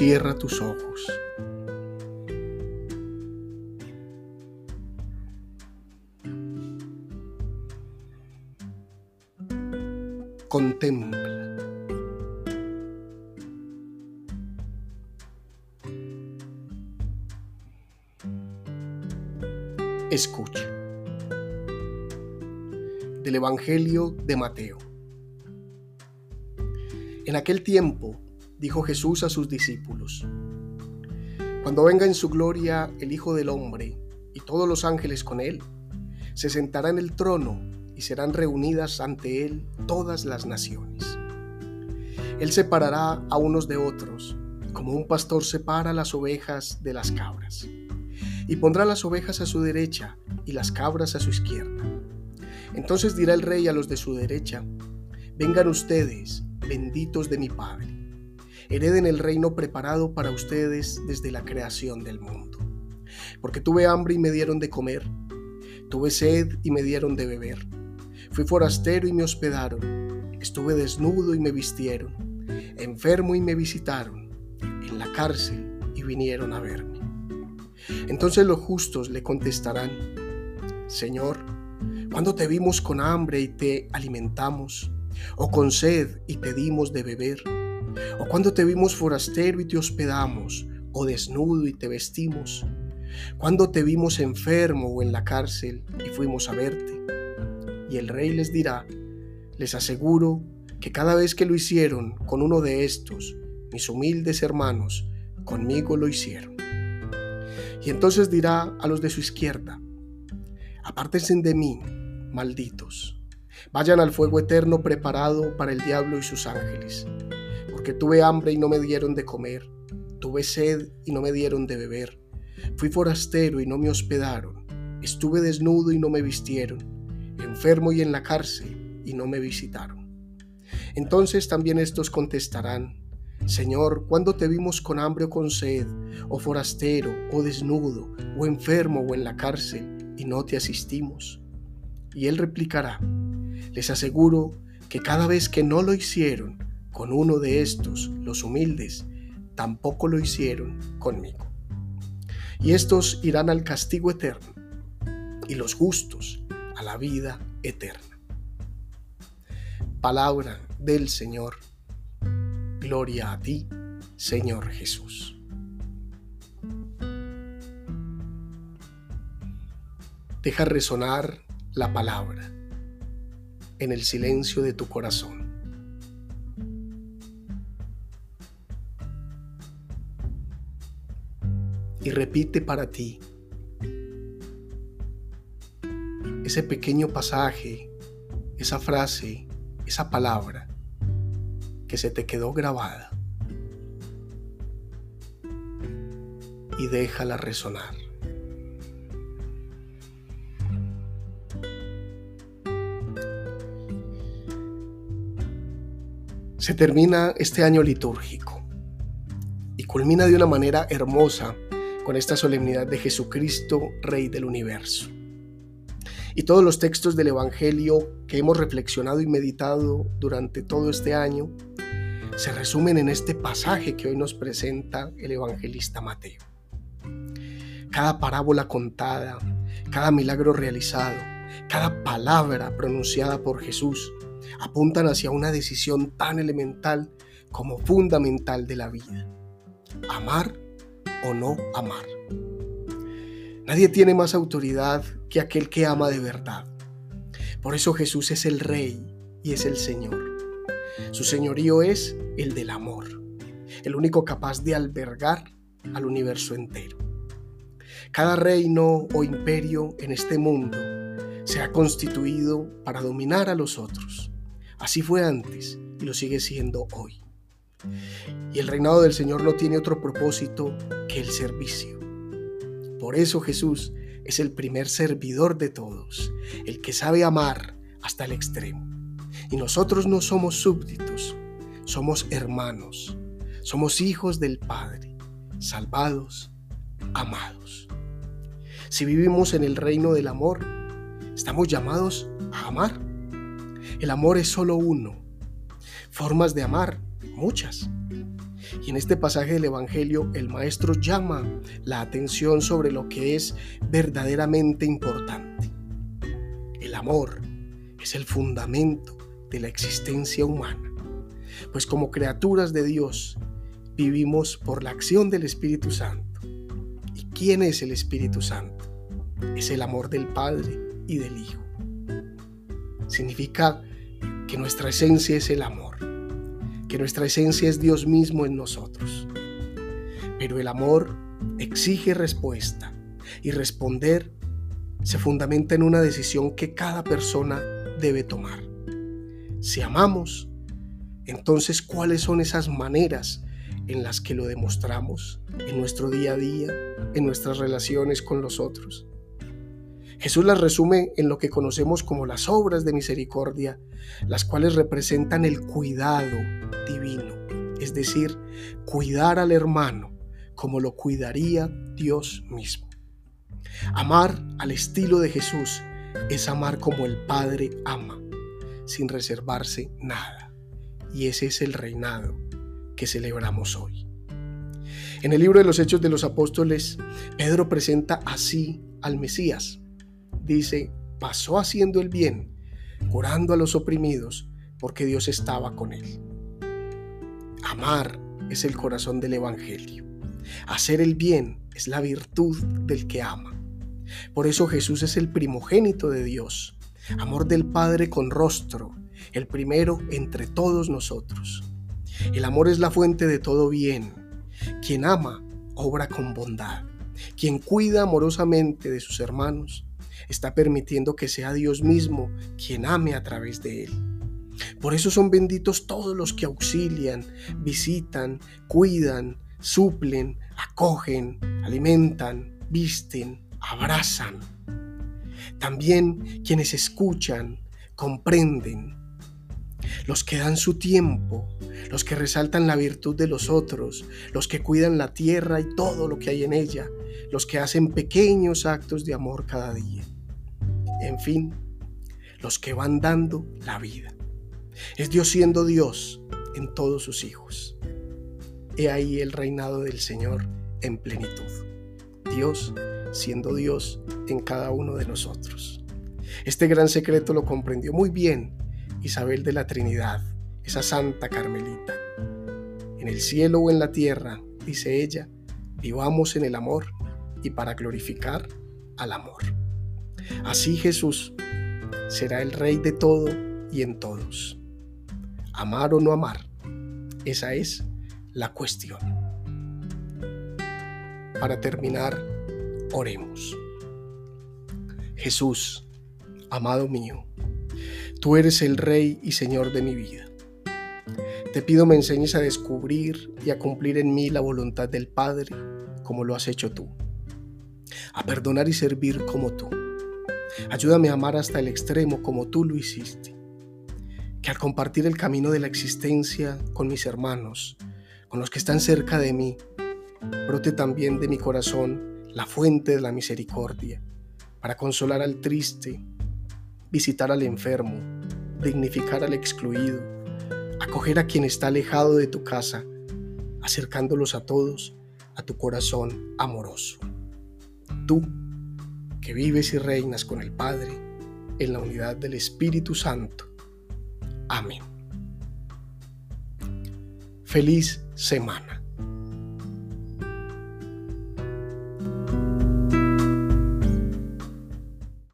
Cierra tus ojos. Contempla. Escucha. Del Evangelio de Mateo. En aquel tiempo dijo Jesús a sus discípulos, Cuando venga en su gloria el Hijo del Hombre y todos los ángeles con él, se sentará en el trono y serán reunidas ante él todas las naciones. Él separará a unos de otros, como un pastor separa las ovejas de las cabras, y pondrá las ovejas a su derecha y las cabras a su izquierda. Entonces dirá el rey a los de su derecha, vengan ustedes, benditos de mi Padre hereden el reino preparado para ustedes desde la creación del mundo. Porque tuve hambre y me dieron de comer, tuve sed y me dieron de beber, fui forastero y me hospedaron, estuve desnudo y me vistieron, enfermo y me visitaron, en la cárcel y vinieron a verme. Entonces los justos le contestarán, Señor, cuando te vimos con hambre y te alimentamos, o con sed y te dimos de beber? O cuando te vimos forastero y te hospedamos, o desnudo y te vestimos, cuando te vimos enfermo o en la cárcel y fuimos a verte. Y el rey les dirá, les aseguro que cada vez que lo hicieron con uno de estos, mis humildes hermanos, conmigo lo hicieron. Y entonces dirá a los de su izquierda, apártense de mí, malditos, vayan al fuego eterno preparado para el diablo y sus ángeles porque tuve hambre y no me dieron de comer, tuve sed y no me dieron de beber, fui forastero y no me hospedaron, estuve desnudo y no me vistieron, enfermo y en la cárcel y no me visitaron. Entonces también estos contestarán, Señor, ¿cuándo te vimos con hambre o con sed, o forastero, o desnudo, o enfermo o en la cárcel, y no te asistimos? Y él replicará, les aseguro que cada vez que no lo hicieron, con uno de estos, los humildes, tampoco lo hicieron conmigo. Y estos irán al castigo eterno, y los justos a la vida eterna. Palabra del Señor. Gloria a ti, Señor Jesús. Deja resonar la palabra en el silencio de tu corazón. Y repite para ti ese pequeño pasaje, esa frase, esa palabra que se te quedó grabada y déjala resonar. Se termina este año litúrgico y culmina de una manera hermosa con esta solemnidad de Jesucristo, Rey del universo. Y todos los textos del Evangelio que hemos reflexionado y meditado durante todo este año se resumen en este pasaje que hoy nos presenta el evangelista Mateo. Cada parábola contada, cada milagro realizado, cada palabra pronunciada por Jesús apuntan hacia una decisión tan elemental como fundamental de la vida. Amar o no amar. Nadie tiene más autoridad que aquel que ama de verdad. Por eso Jesús es el Rey y es el Señor. Su señorío es el del amor, el único capaz de albergar al universo entero. Cada reino o imperio en este mundo se ha constituido para dominar a los otros. Así fue antes y lo sigue siendo hoy. Y el reinado del Señor no tiene otro propósito que el servicio. Por eso Jesús es el primer servidor de todos, el que sabe amar hasta el extremo. Y nosotros no somos súbditos, somos hermanos, somos hijos del Padre, salvados, amados. Si vivimos en el reino del amor, estamos llamados a amar. El amor es solo uno. Formas de amar muchas. Y en este pasaje del Evangelio el Maestro llama la atención sobre lo que es verdaderamente importante. El amor es el fundamento de la existencia humana, pues como criaturas de Dios vivimos por la acción del Espíritu Santo. ¿Y quién es el Espíritu Santo? Es el amor del Padre y del Hijo. Significa que nuestra esencia es el amor, que nuestra esencia es Dios mismo en nosotros. Pero el amor exige respuesta y responder se fundamenta en una decisión que cada persona debe tomar. Si amamos, entonces ¿cuáles son esas maneras en las que lo demostramos en nuestro día a día, en nuestras relaciones con los otros? Jesús las resume en lo que conocemos como las obras de misericordia, las cuales representan el cuidado divino, es decir, cuidar al hermano como lo cuidaría Dios mismo. Amar al estilo de Jesús es amar como el Padre ama, sin reservarse nada. Y ese es el reinado que celebramos hoy. En el libro de los Hechos de los Apóstoles, Pedro presenta así al Mesías, dice, pasó haciendo el bien, curando a los oprimidos, porque Dios estaba con él. Amar es el corazón del Evangelio. Hacer el bien es la virtud del que ama. Por eso Jesús es el primogénito de Dios, amor del Padre con rostro, el primero entre todos nosotros. El amor es la fuente de todo bien. Quien ama, obra con bondad. Quien cuida amorosamente de sus hermanos, está permitiendo que sea Dios mismo quien ame a través de él. Por eso son benditos todos los que auxilian, visitan, cuidan, suplen, acogen, alimentan, visten, abrazan. También quienes escuchan, comprenden, los que dan su tiempo, los que resaltan la virtud de los otros, los que cuidan la tierra y todo lo que hay en ella, los que hacen pequeños actos de amor cada día. En fin, los que van dando la vida. Es Dios siendo Dios en todos sus hijos. He ahí el reinado del Señor en plenitud. Dios siendo Dios en cada uno de nosotros. Este gran secreto lo comprendió muy bien Isabel de la Trinidad, esa santa carmelita. En el cielo o en la tierra, dice ella, vivamos en el amor y para glorificar al amor. Así Jesús será el Rey de todo y en todos. Amar o no amar, esa es la cuestión. Para terminar, oremos. Jesús, amado mío, tú eres el Rey y Señor de mi vida. Te pido me enseñes a descubrir y a cumplir en mí la voluntad del Padre como lo has hecho tú, a perdonar y servir como tú Ayúdame a amar hasta el extremo como tú lo hiciste. Que al compartir el camino de la existencia con mis hermanos, con los que están cerca de mí, brote también de mi corazón la fuente de la misericordia, para consolar al triste, visitar al enfermo, dignificar al excluido, acoger a quien está alejado de tu casa, acercándolos a todos a tu corazón amoroso. Tú que vives y reinas con el Padre, en la unidad del Espíritu Santo. Amén. Feliz semana.